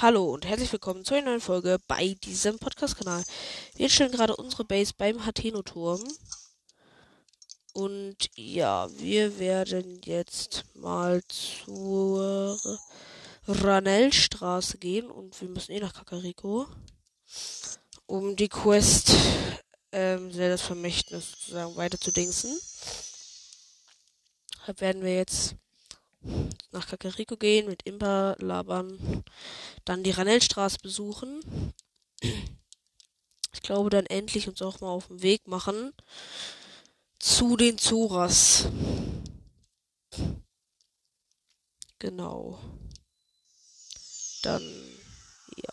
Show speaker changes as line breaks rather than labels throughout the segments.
Hallo und herzlich willkommen zu einer neuen Folge bei diesem Podcast-Kanal. Wir stellen gerade unsere Base beim Hateno-Turm. Und ja, wir werden jetzt mal zur Ranellstraße gehen und wir müssen eh nach Kakariko, um die Quest ähm, das Vermächtnis sozusagen weiter zu dingsen. Deshalb werden wir jetzt nach Kakariko gehen, mit Impa labern, dann die Ranellstraße besuchen. Ich glaube, dann endlich uns auch mal auf den Weg machen zu den Zoras. Genau. Dann, ja.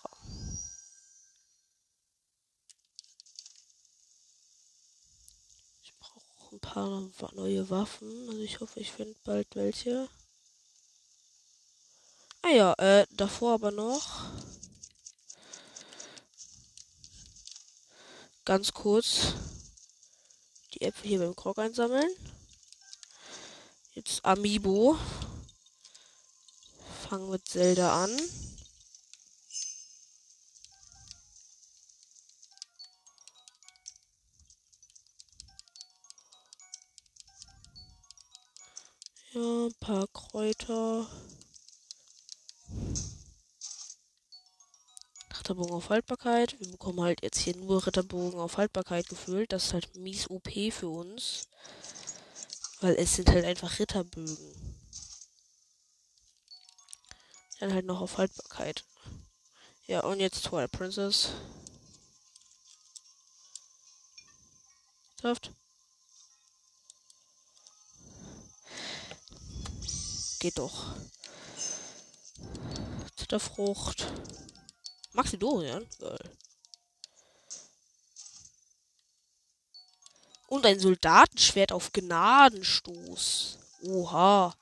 Ich brauche ein paar neue Waffen. Also ich hoffe, ich finde bald welche. Ah ja, äh, davor aber noch. Ganz kurz die Äpfel hier beim Krog einsammeln. Jetzt Amiibo. Fangen mit Zelda an. Ja, ein paar Kräuter. Ritterbogen auf Haltbarkeit. Wir bekommen halt jetzt hier nur Ritterbogen auf Haltbarkeit gefühlt. Das ist halt mies OP für uns. Weil es sind halt einfach Ritterbögen. Dann halt noch auf Haltbarkeit. Ja, und jetzt Twilight Princess. Saft. Geht doch. Zitterfrucht. Maxidorian? Geil. Und ein Soldatenschwert auf Gnadenstoß. Oha.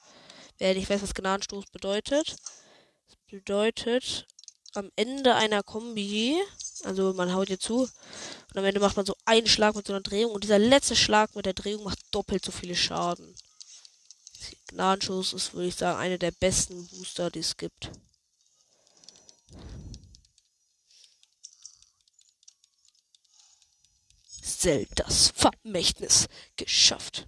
Wer nicht weiß, was Gnadenstoß bedeutet. Das bedeutet, am Ende einer Kombi, also man haut hier zu, und am Ende macht man so einen Schlag mit so einer Drehung und dieser letzte Schlag mit der Drehung macht doppelt so viele Schaden. Gnadenschuss ist, würde ich sagen, einer der besten Booster, die es gibt. Zeldas Vermächtnis geschafft.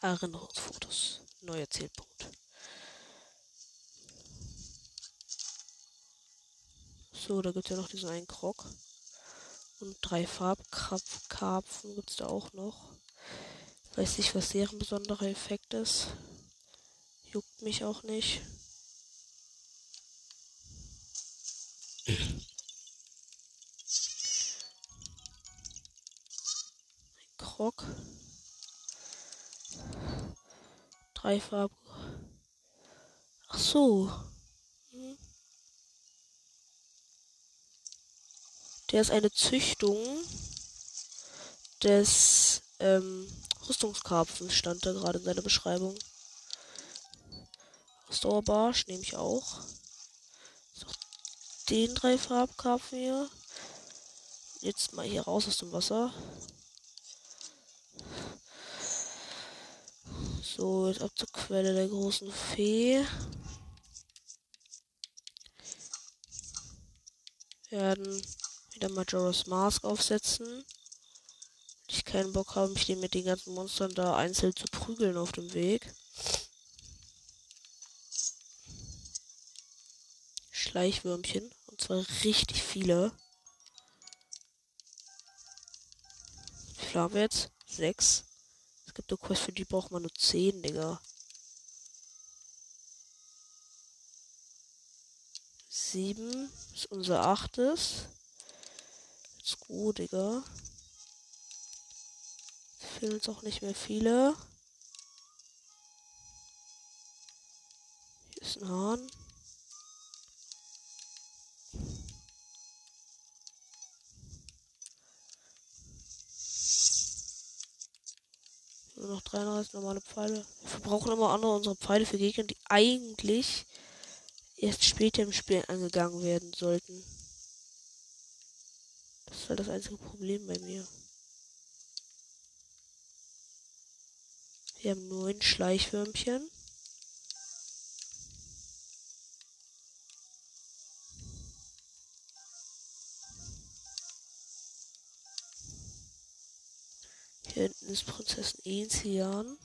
Erinnerungsfotos. Neuer Zielpunkt. So, da gibt es ja noch diesen einen Krog. Und drei Farbkarpfen gibt es da auch noch. Weiß nicht, was deren besonderer Effekt ist. Juckt mich auch nicht. Krog. Drei Farben. Ach so. Der ist eine Züchtung des ähm, Rüstungskarpfens, stand da gerade in seiner Beschreibung. Ausdauerbarsch nehme ich auch. Den drei Farbkarpfen hier. Jetzt mal hier raus aus dem Wasser. So, jetzt ab zur Quelle der großen Fee. Werden wieder Majora's Mask aufsetzen. Ich keinen Bock habe, mich mit den ganzen Monstern da einzeln zu prügeln auf dem Weg. Schleichwürmchen. Und zwar richtig viele. Wie viele haben wir jetzt? Sechs. Es gibt eine Quest, für die braucht man nur zehn, Digga. Sieben ist unser achtes. Let's go, Digga. Fehlen uns auch nicht mehr viele. Hier ist ein Hahn. Nur noch 33 normale Pfeile. Wir verbrauchen immer andere unsere Pfeile für Gegner, die eigentlich erst später im Spiel angegangen werden sollten. Das ist halt das einzige Problem bei mir. Wir haben neun Schleichwürmchen. Hier hinten ist Prinzessin Enzian.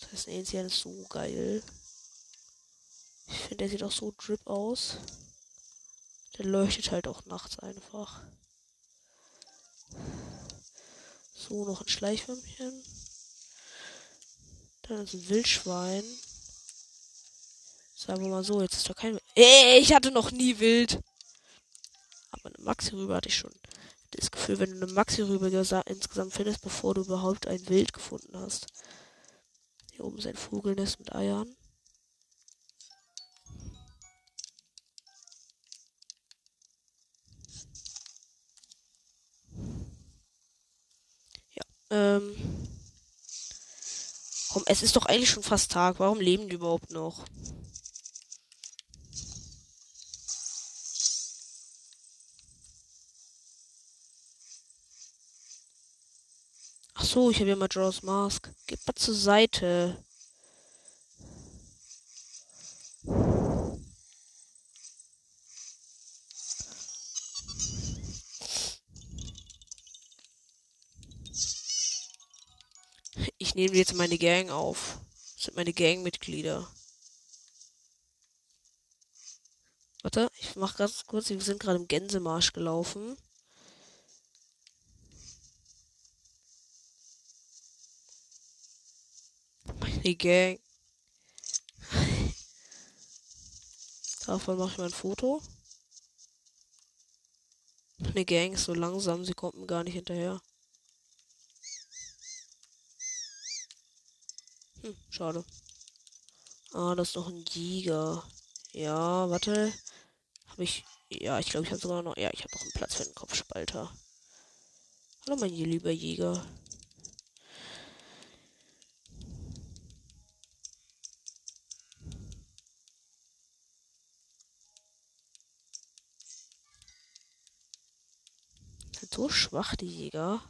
Prinzessin Enzian ist so geil. Ich finde, der sieht auch so drip aus. Der leuchtet halt auch nachts einfach. So, noch ein Schleichwürmchen. Dann ist ein Wildschwein. Sagen wir mal so, jetzt ist doch kein. Ey, ich hatte noch nie Wild. Aber eine Maxi-Rübe hatte ich schon. Das Gefühl, wenn du eine Maxi-Rübe insgesamt findest, bevor du überhaupt ein Wild gefunden hast. Hier oben ist ein Vogelnest mit Eiern. Ähm. Komm, es ist doch eigentlich schon fast Tag. Warum leben die überhaupt noch? Ach so, ich habe ja mal Jaws Mask. Geht mal zur Seite. Ich nehme jetzt meine Gang auf. Das sind meine Gangmitglieder. Warte, ich mach ganz kurz. Wir sind gerade im Gänsemarsch gelaufen. Meine Gang. Davon mache ich mal ein Foto. Meine Gang ist so langsam, sie kommt mir gar nicht hinterher. Hm, schade. Ah, das ist noch ein Jäger. Ja, warte. Habe ich. Ja, ich glaube, ich habe sogar noch. Ja, ich habe noch einen Platz für den Kopfspalter. Hallo, mein lieber Jäger. So schwach, die Jäger.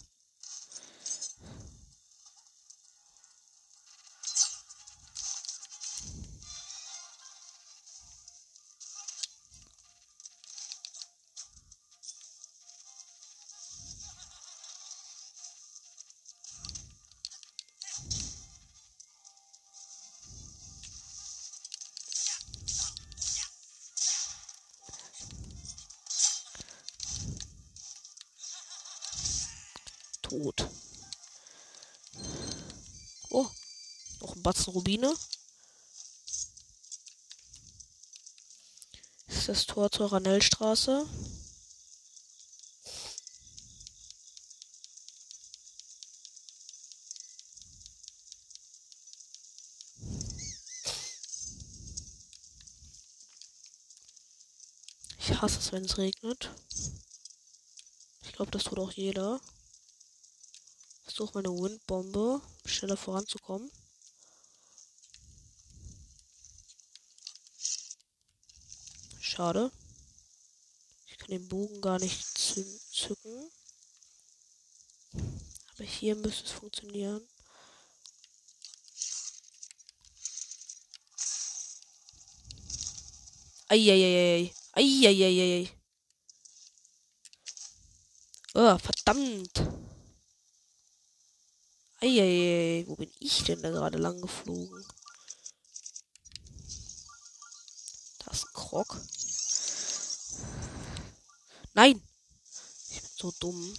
Batzen Rubine. ist das Tor zur Ranellstraße. Ich hasse es, wenn es regnet. Ich glaube, das tut auch jeder versuche meine Windbombe schneller voranzukommen. Schade. Ich kann den Bogen gar nicht zücken. Aber hier müsste es funktionieren. Eieieiei. Eieieiei. Oh, verdammt. Eieiei, wo bin ich denn da gerade lang geflogen? Da ist ein Krog. Nein! Ich bin so dumm.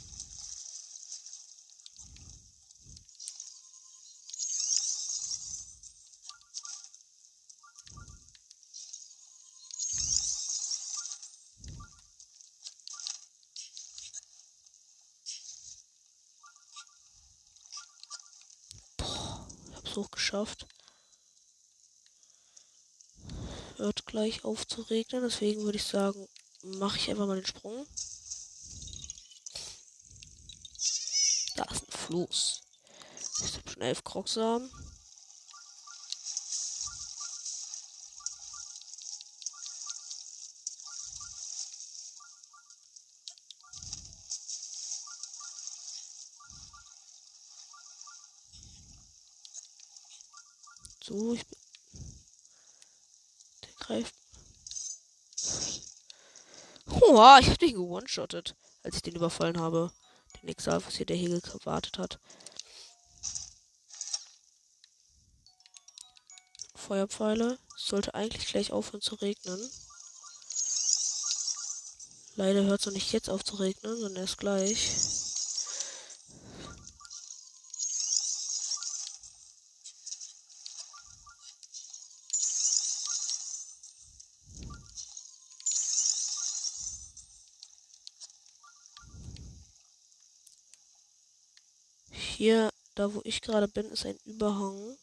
es geschafft. Hört gleich auf zu regnen, deswegen würde ich sagen, mache ich einfach mal den Sprung. Da ist ein Floß. Ich habe schon elf Krocksamen. So, ich Oha, ich hab den gewone-shottet, als ich den überfallen habe. Den Exalfus hier, der hier gewartet hat. Feuerpfeile. Sollte eigentlich gleich aufhören zu regnen. Leider hört es noch nicht jetzt auf zu regnen, sondern erst gleich. Hier, da wo ich gerade bin, ist ein Überhang.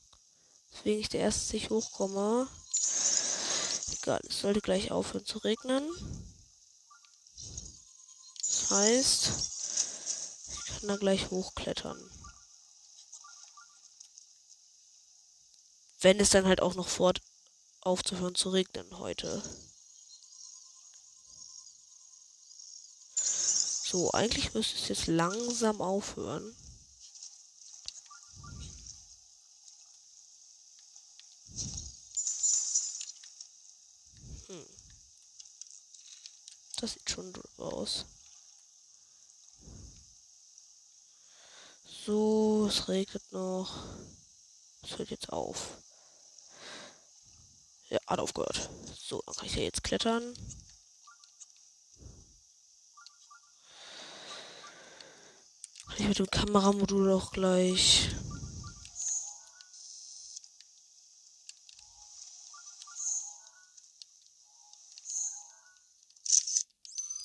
Deswegen ich der erste nicht hochkomme. Egal, es sollte gleich aufhören zu regnen. Das heißt, ich kann da gleich hochklettern. Wenn es dann halt auch noch fort aufzuhören zu regnen heute. So, eigentlich müsste es jetzt langsam aufhören. Das sieht schon aus. So, es regnet noch. Es hört jetzt auf. Ja, hat aufgehört. So, dann kann ich ja jetzt klettern. Kann ich mit dem Kameramodul auch gleich.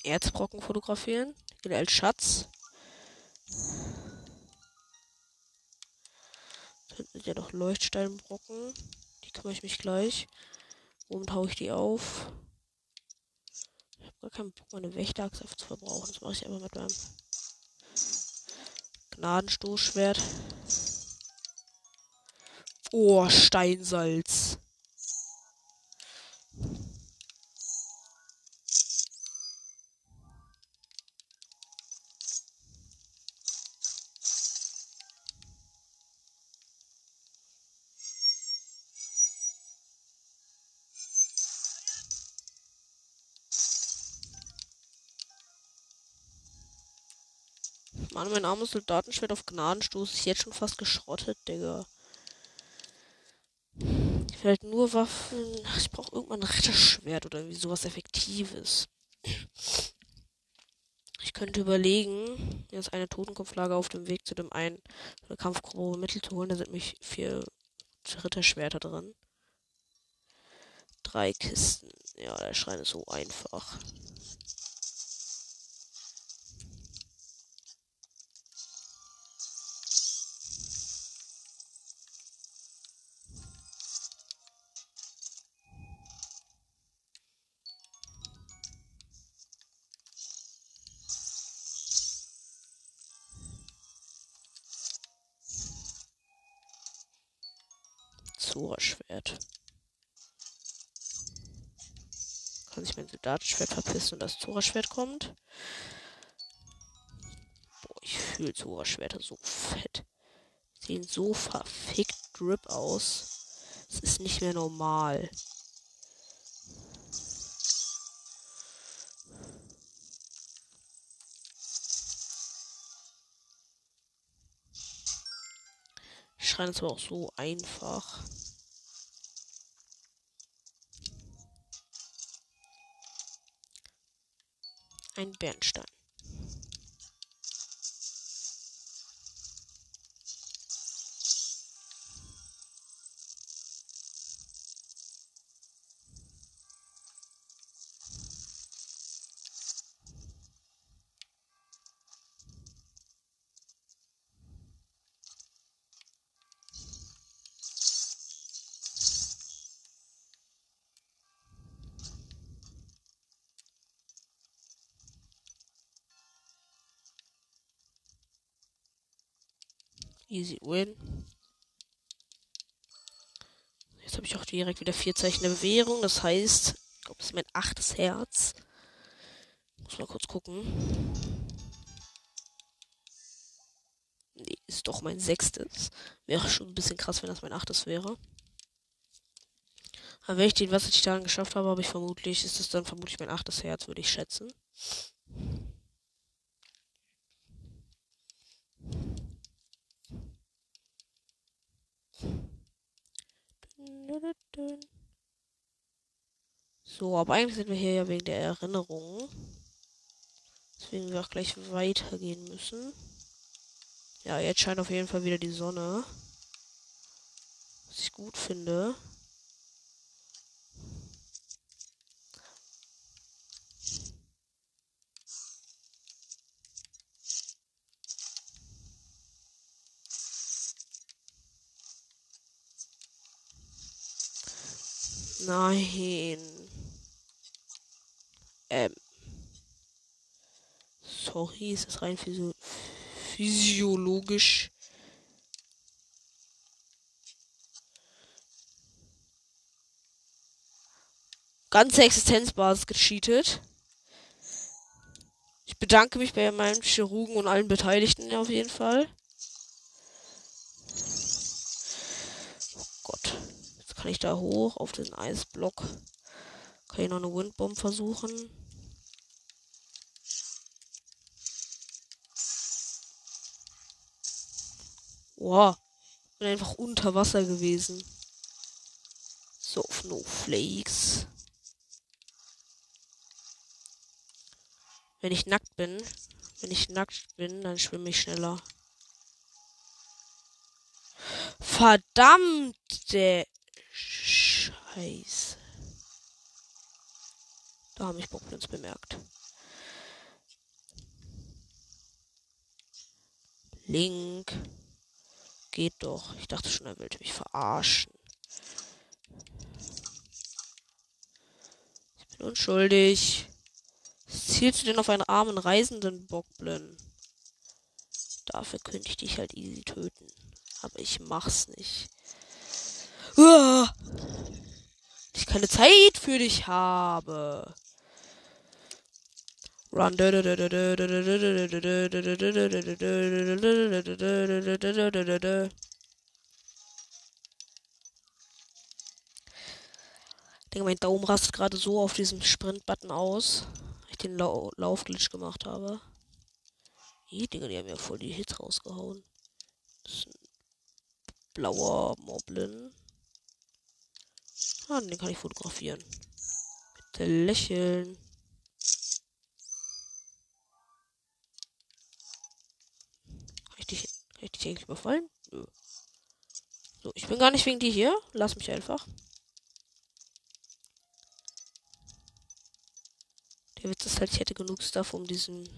Erzbrocken fotografieren. Gilt als Schatz. Dann sind ja noch Leuchtsteinbrocken. Die kümmere ich mich gleich. Womit haue ich die auf? Ich habe gar keinen Bock, meine Wächterachse zu verbrauchen. Das mache ich einfach mit meinem Gnadenstoßschwert. Oh, Steinsalz. Mann, mein armes Soldatenschwert auf Gnadenstoß ist jetzt schon fast geschrottet, Digga. Ich will halt nur Waffen. Ich brauche irgendwann ein Ritterschwert oder irgendwie sowas Effektives. Ich könnte überlegen, jetzt eine Totenkopflage auf dem Weg zu dem einen Kampfgruppe Mittel zu holen. Da sind mich vier Ritterschwerter drin. Drei Kisten. Ja, der Schrein ist so einfach. Zora-Schwert. Kann sich mein Soldatenschwert verpissen und das Zora-Schwert kommt. Boah, ich fühle Zora-Schwerter so fett. Sehen so verfickt drip aus. Es ist nicht mehr normal. Schreien ist aber auch so einfach. Ein Bernstein. Easy win. Jetzt habe ich auch direkt wieder vier Zeichen der Bewährung. Das heißt, ich glaube, das ist mein achtes Herz. Muss mal kurz gucken. Nee, ist doch mein sechstes. Wäre schon ein bisschen krass, wenn das mein achtes wäre. Aber wenn ich den Wassertitan geschafft habe, habe ich vermutlich, ist es dann vermutlich mein achtes Herz, würde ich schätzen. So, aber eigentlich sind wir hier ja wegen der Erinnerung. Deswegen wir auch gleich weitergehen müssen. Ja, jetzt scheint auf jeden Fall wieder die Sonne. Was ich gut finde. Nein. Ähm. Sorry, ist das rein physio physiologisch. Ganze Existenzbasis gecheatet. Ich bedanke mich bei meinem Chirurgen und allen Beteiligten auf jeden Fall. Kann ich da hoch auf den Eisblock? Kann ich noch eine Windbomb versuchen? Wow. Bin einfach unter Wasser gewesen. So, Snowflakes. Wenn ich nackt bin, wenn ich nackt bin, dann schwimme ich schneller. Verdammte Scheiße. Da haben mich Bockblins bemerkt. Link. Geht doch. Ich dachte schon, er wollte mich verarschen. Ich bin unschuldig. Zielst du denn auf einen armen reisenden Bockblin? Dafür könnte ich dich halt easy töten. Aber ich mach's nicht. Keine Zeit für dich habe. Run. Denke, mein Daumen rastet gerade so auf diesem Sprint-Button aus, weil ich den Lau Laufglitch gemacht habe. Die Dinger, die haben ja voll die Hits rausgehauen. Das ist ein blauer Moblin. Ah, den kann ich fotografieren. Bitte lächeln. Ich dich eigentlich überfallen? Nö. So, ich bin gar nicht wegen dir hier. Lass mich einfach. Der Witz ist halt, ich hätte genug Stuff, um diesen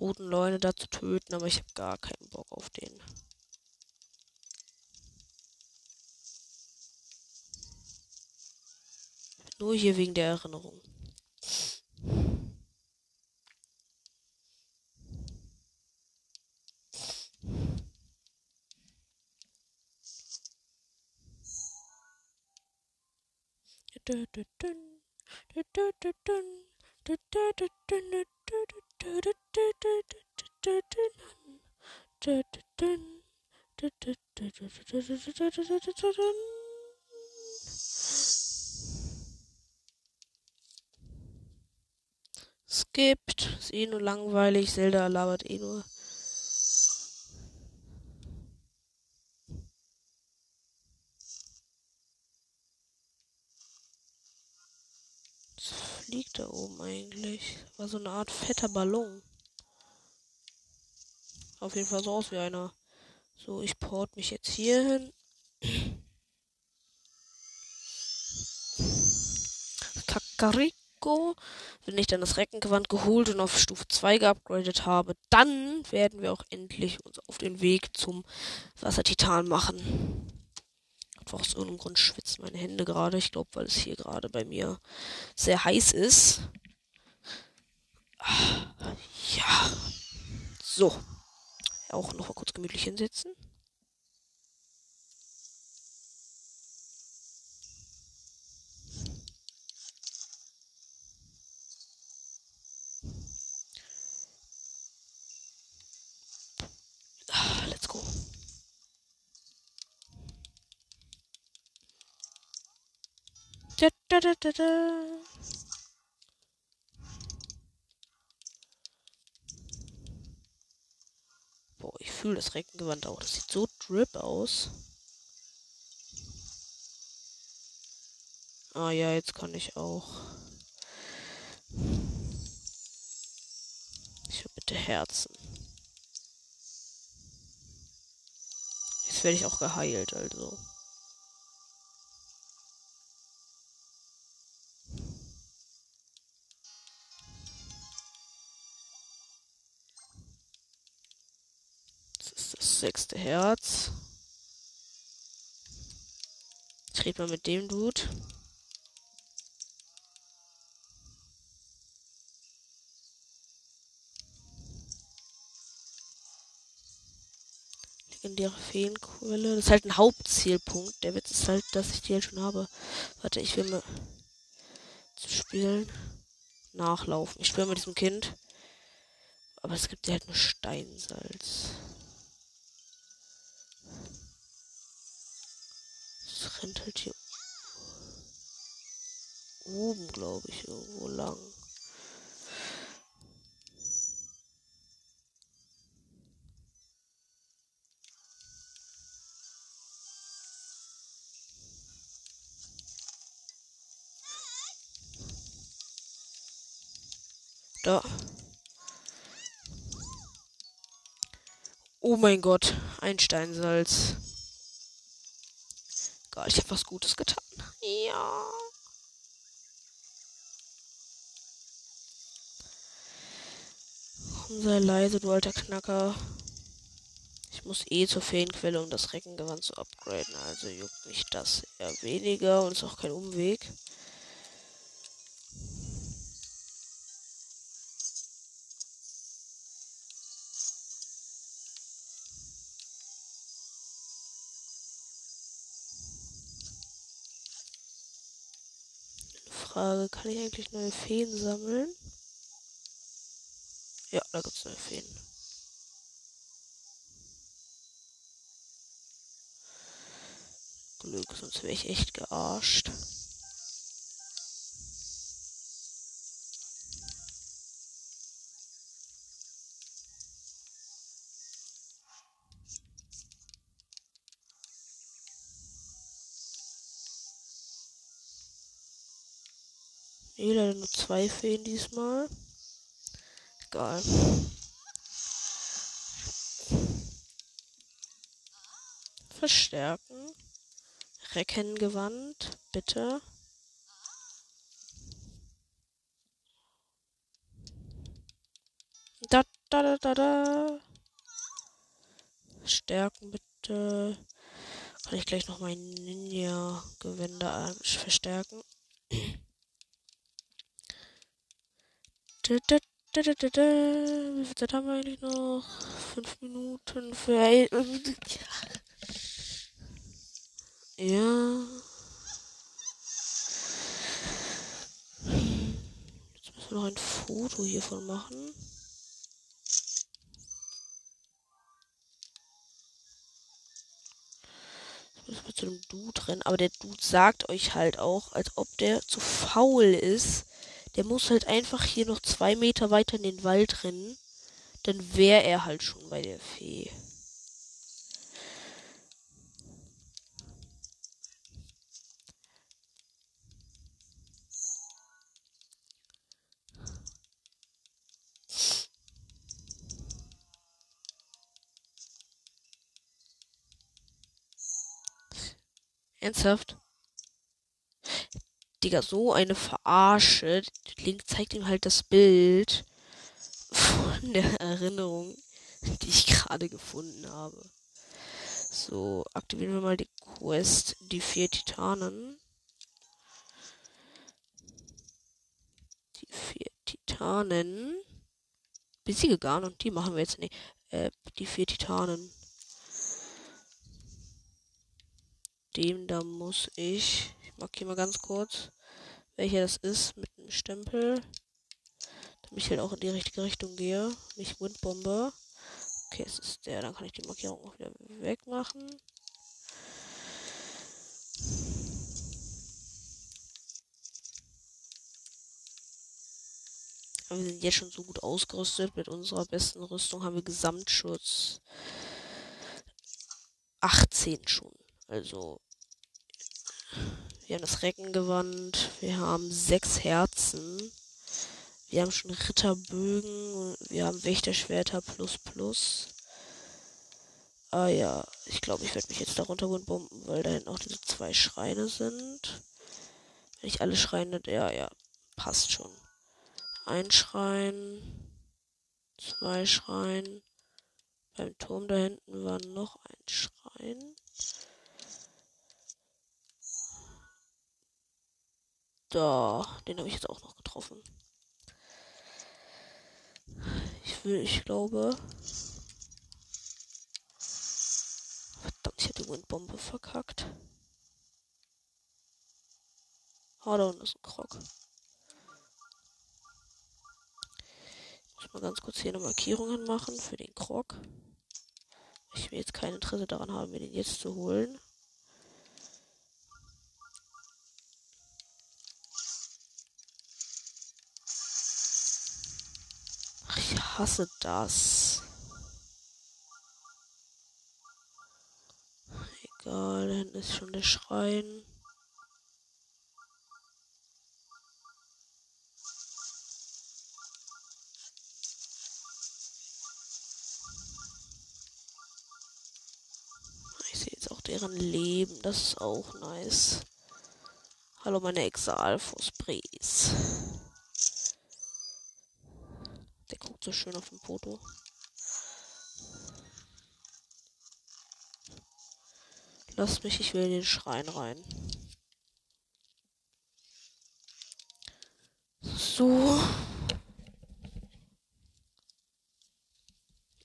roten Leune da zu töten, aber ich habe gar keinen Bock auf den. Nur hier wegen der Erinnerung. Skippt. Ist eh nur langweilig. Zelda labert eh nur. Was fliegt da oben eigentlich? War so eine Art fetter Ballon. Auf jeden Fall so aus wie einer. So, ich port mich jetzt hier hin. Kakariko. Wenn ich dann das Reckengewand geholt und auf Stufe 2 geupgradet habe, dann werden wir auch endlich uns auf den Weg zum Wassertitan machen. Einfach aus irgendeinem Grund schwitzen meine Hände gerade. Ich glaube, weil es hier gerade bei mir sehr heiß ist. Ja. So. Auch noch mal kurz gemütlich hinsetzen. Da, da, da, da, da. Boah, ich fühle das Reckengewand auch. Das sieht so drip aus. Ah ja, jetzt kann ich auch. Ich will bitte Herzen. Jetzt werde ich auch geheilt, also. Sechste Herz. Ich rede mal mit dem Dude. legendäre Feenquelle. Das ist halt ein Hauptzielpunkt. Der Witz ist halt, dass ich die halt schon habe. Warte, ich will mal zu spielen. Nachlaufen. Ich spiele mit diesem Kind. Aber es gibt ja halt nur Steinsalz. Es rennt halt hier oben, glaube ich, irgendwo lang. Da. Oh mein Gott, ein Steinsalz. Gott, ich habe was Gutes getan. Ja. Komm, sei leise, du alter Knacker. Ich muss eh zur Feenquelle, um das Reckengewand zu upgraden. Also juckt mich das eher weniger und ist auch kein Umweg. Frage, kann ich eigentlich neue Feen sammeln? Ja, da gibt es neue Feen. Glück, sonst wäre ich echt gearscht. Nee, leider nur zwei Feen diesmal. Egal. Verstärken. Reckengewand, bitte. Da, da, da, da, da. Stärken, bitte. Kann ich gleich noch mein Ninja-Gewänder verstärken. Wie viel Zeit haben wir eigentlich noch? Fünf Minuten für. Ja. Jetzt müssen wir noch ein Foto hiervon machen. Jetzt müssen wir zu dem Dude rennen. Aber der Dude sagt euch halt auch, als ob der zu faul ist der muss halt einfach hier noch zwei Meter weiter in den Wald rennen. Dann wäre er halt schon bei der Fee. Ernsthaft? Digga, so eine Verarsche. Link zeigt ihm halt das Bild von der Erinnerung, die ich gerade gefunden habe. So, aktivieren wir mal die Quest, die vier Titanen. Die vier Titanen. Besiege Garn und die machen wir jetzt nicht. Äh, die vier Titanen. Dem da muss ich ich markiere mal ganz kurz, welcher das ist mit dem Stempel. Damit ich halt auch in die richtige Richtung gehe. Nicht Windbombe. Okay, es ist der. Dann kann ich die Markierung auch wieder wegmachen. Aber wir sind jetzt schon so gut ausgerüstet. Mit unserer besten Rüstung haben wir Gesamtschutz 18 schon. Also wir haben das Reckengewand, wir haben sechs Herzen, wir haben schon Ritterbögen, wir haben Wächterschwerter plus plus. Ah ja, ich glaube, ich werde mich jetzt darunter bomben, weil da hinten auch diese zwei Schreine sind. Wenn ich alle Schreine, ja, ja, passt schon. Ein Schrein, zwei Schrein. Beim Turm da hinten war noch ein Schrein. Da, den habe ich jetzt auch noch getroffen. Ich will, ich glaube. Verdammt, ich habe die Windbombe verkackt. Ah, da unten ist ein Krog. Ich muss mal ganz kurz hier eine Markierung hinmachen für den Krog. Ich will jetzt kein Interesse daran haben, mir den jetzt zu holen. Hasse das. Egal, dann ist schon der Schrein. deren Leben. Das ist auch nice. Hallo, meine Exalfos-Bries. Der so schön auf dem Foto. Lass mich, ich will in den Schrein rein. So.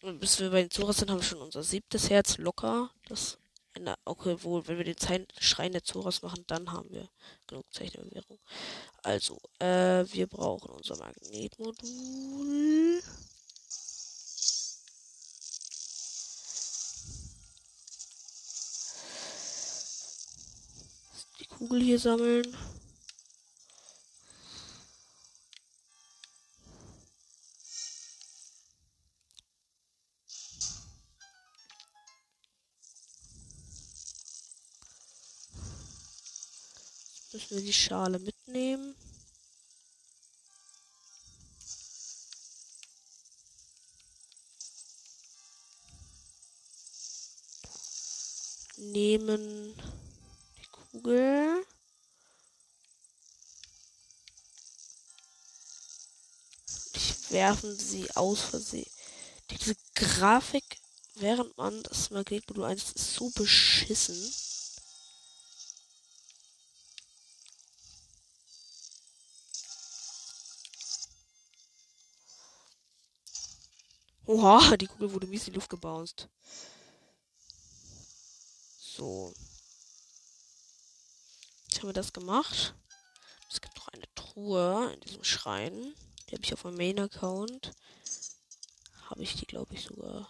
Bis wir bei den Zuras sind, haben wir schon unser siebtes Herz locker. Das na, okay, wohl, wenn wir den Zeichen, Schrein der Zoras machen, dann haben wir genug Zeichnerbewährung. Also, äh, wir brauchen unser Magnetmodul. Die Kugel hier sammeln. Müssen wir die Schale mitnehmen. Nehmen die Kugel. Ich werfen sie aus Versehen. Diese Grafik, während man das Magnetmodul 1 ist so beschissen. Oha, die Kugel wurde mies in die Luft gebounced. So. Jetzt haben wir das gemacht. Es gibt noch eine Truhe in diesem Schrein. Die habe ich auf meinem Main-Account. Habe ich die, glaube ich, sogar.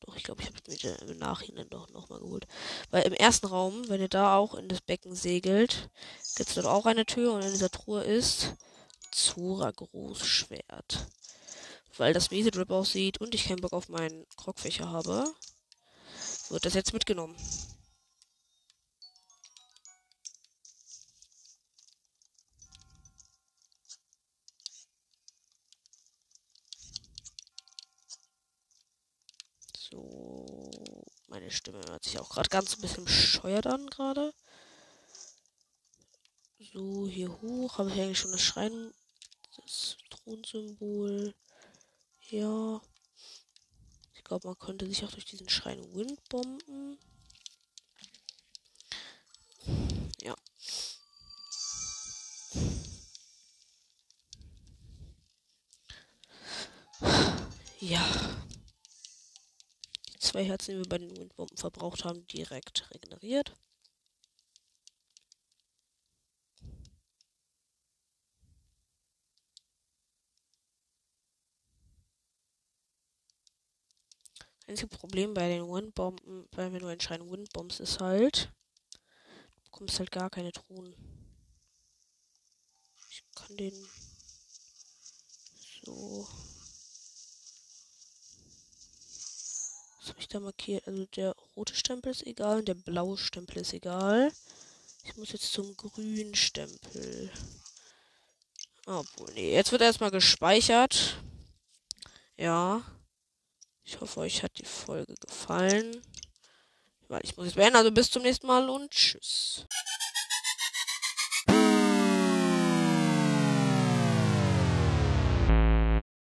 Doch, ich glaube, ich habe die im Nachhinein doch nochmal geholt. Weil im ersten Raum, wenn ihr da auch in das Becken segelt, gibt es dort auch eine Tür und in dieser Truhe ist Zora Großschwert weil das miese Drip aussieht und ich keinen Bock auf meinen Krogfächer habe, wird das jetzt mitgenommen. So, meine Stimme hört sich auch gerade ganz ein bisschen bescheuert an gerade. So, hier hoch habe ich eigentlich schon das Schrein, das Thronsymbol. Ja. Ich glaube, man könnte sich auch durch diesen Schrein Windbomben. Ja. Ja. Die zwei Herzen, die wir bei den Windbomben verbraucht haben, direkt regeneriert. Einzige Problem bei den Windbomben, weil wenn du entscheiden Windbombs ist halt, du bekommst halt gar keine Truhen. Ich kann den So. Was habe ich da markiert? Also der rote Stempel ist egal und der blaue Stempel ist egal. Ich muss jetzt zum grünen Stempel. Obwohl, nee, jetzt wird erstmal gespeichert. Ja. Ich hoffe, euch hat die Folge gefallen. Weil ich muss jetzt beenden. Also bis zum nächsten Mal und tschüss.